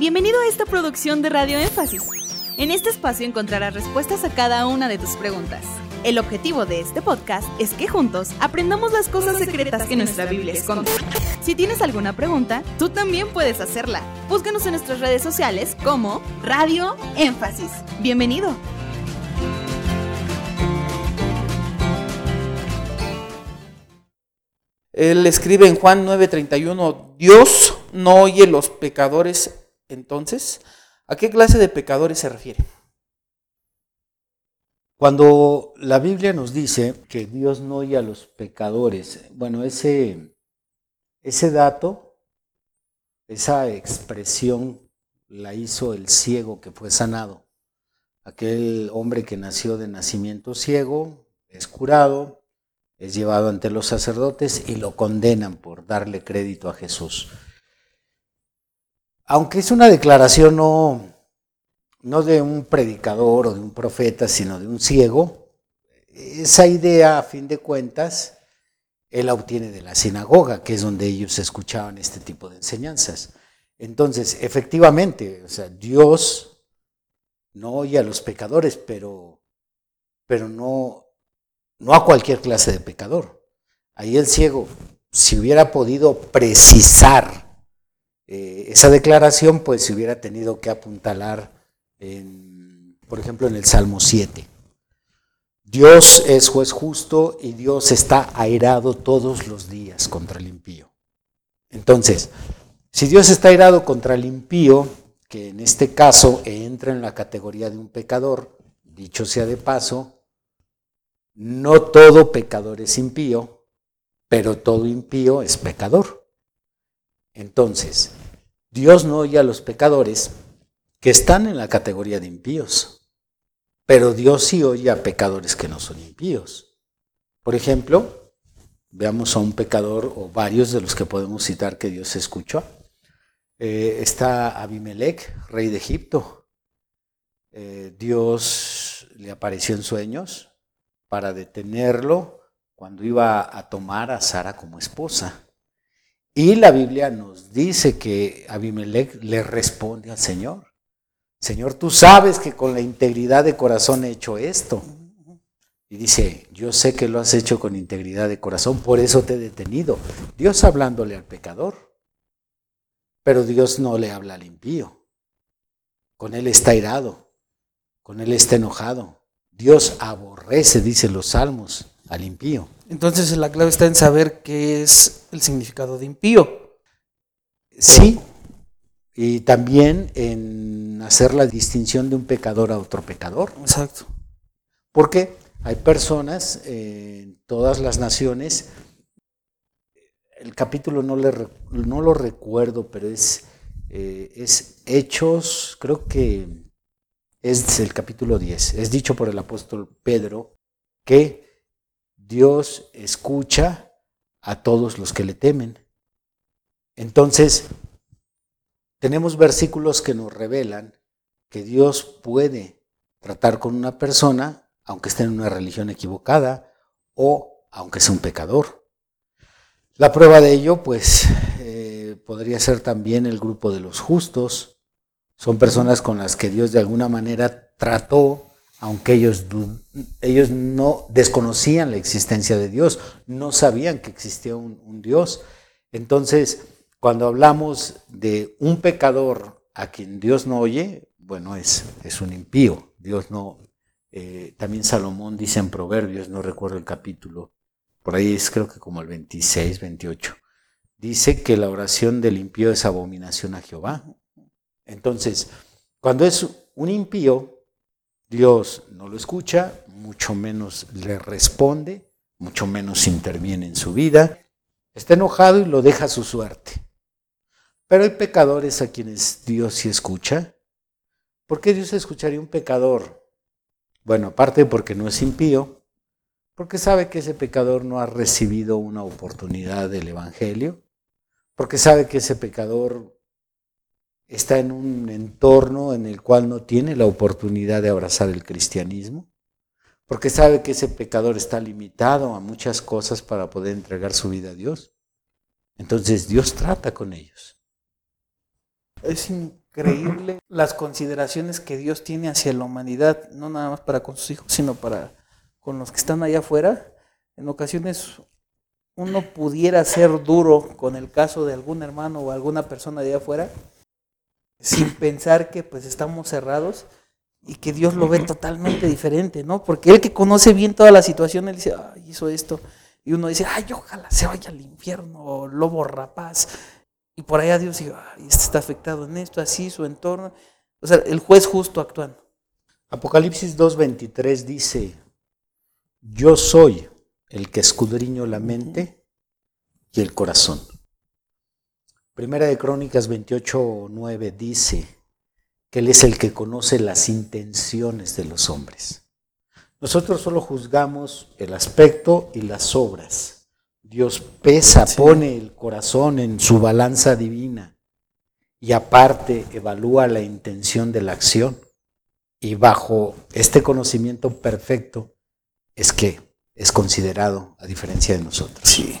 Bienvenido a esta producción de Radio Énfasis. En este espacio encontrarás respuestas a cada una de tus preguntas. El objetivo de este podcast es que juntos aprendamos las cosas secretas que nuestra Biblia esconde. Si tienes alguna pregunta, tú también puedes hacerla. Búscanos en nuestras redes sociales como Radio Énfasis. Bienvenido. Él escribe en Juan 9:31, Dios no oye los pecadores entonces. ¿A qué clase de pecadores se refiere? Cuando la Biblia nos dice que Dios no oye a los pecadores, bueno, ese, ese dato, esa expresión la hizo el ciego que fue sanado. Aquel hombre que nació de nacimiento ciego, es curado, es llevado ante los sacerdotes y lo condenan por darle crédito a Jesús. Aunque es una declaración no, no de un predicador o de un profeta, sino de un ciego, esa idea, a fin de cuentas, él la obtiene de la sinagoga, que es donde ellos escuchaban este tipo de enseñanzas. Entonces, efectivamente, o sea, Dios no oye a los pecadores, pero, pero no, no a cualquier clase de pecador. Ahí el ciego, si hubiera podido precisar eh, esa declaración, pues se hubiera tenido que apuntalar, por ejemplo, en el Salmo 7. Dios es juez justo y Dios está airado todos los días contra el impío. Entonces, si Dios está airado contra el impío, que en este caso entra en la categoría de un pecador, dicho sea de paso, no todo pecador es impío, pero todo impío es pecador. Entonces, Dios no oye a los pecadores que están en la categoría de impíos, pero Dios sí oye a pecadores que no son impíos. Por ejemplo, veamos a un pecador o varios de los que podemos citar que Dios escuchó. Eh, está Abimelech, rey de Egipto. Eh, Dios le apareció en sueños, para detenerlo cuando iba a tomar a Sara como esposa. Y la Biblia nos dice que Abimelech le responde al Señor. Señor, tú sabes que con la integridad de corazón he hecho esto. Y dice, yo sé que lo has hecho con integridad de corazón, por eso te he detenido. Dios hablándole al pecador, pero Dios no le habla al impío. Con él está irado, con él está enojado, Dios aborrece, dicen los salmos, al impío. Entonces la clave está en saber qué es el significado de impío. Sí, y también en hacer la distinción de un pecador a otro pecador. Exacto. Porque hay personas en todas las naciones, el capítulo no, le, no lo recuerdo, pero es, eh, es Hechos, creo que es el capítulo 10. Es dicho por el apóstol Pedro que Dios escucha a todos los que le temen. Entonces, tenemos versículos que nos revelan que Dios puede tratar con una persona, aunque esté en una religión equivocada o aunque sea un pecador. La prueba de ello, pues, eh, podría ser también el grupo de los justos, son personas con las que Dios de alguna manera trató, aunque ellos, ellos no desconocían la existencia de Dios, no sabían que existía un, Dios. Entonces, cuando hablamos de un pecador a quien Dios no oye, bueno, es, es un impío. Dios no. Eh, también Salomón dice en Proverbios, no recuerdo el capítulo, por ahí es creo que como el 26, 28, dice que la oración del impío es abominación a Jehová. Entonces, cuando es un impío, Dios no lo escucha, mucho menos le responde, mucho menos interviene en su vida, está enojado y lo deja a su suerte. Pero hay pecadores a quienes Dios sí escucha. ¿Por qué Dios escucharía un pecador? Bueno, aparte porque no es impío, porque sabe que ese pecador no ha recibido una oportunidad del Evangelio, porque sabe que ese pecador está en un entorno en el cual no tiene la oportunidad de abrazar el cristianismo, porque sabe que ese pecador está limitado a muchas cosas para poder entregar su vida a Dios. Entonces Dios trata con ellos. Es increíble las consideraciones que Dios tiene hacia la humanidad, no nada más para con sus hijos, sino para con los que están allá afuera. En ocasiones uno pudiera ser duro con el caso de algún hermano o alguna persona de allá afuera, sin pensar que pues estamos cerrados y que Dios lo ve totalmente diferente, ¿no? Porque él que conoce bien toda la situación, él dice, ay, hizo esto. Y uno dice, ay, ojalá se vaya al infierno, lobo rapaz. Y por allá Dios dice, ay, este está afectado en esto, así, su entorno. O sea, el juez justo actuando. Apocalipsis 2.23 dice, yo soy el que escudriño la mente y el corazón. Primera de Crónicas 28.9 dice que Él es el que conoce las intenciones de los hombres. Nosotros solo juzgamos el aspecto y las obras. Dios pesa, pone el corazón en su balanza divina y aparte evalúa la intención de la acción. Y bajo este conocimiento perfecto es que es considerado a diferencia de nosotros. Sí.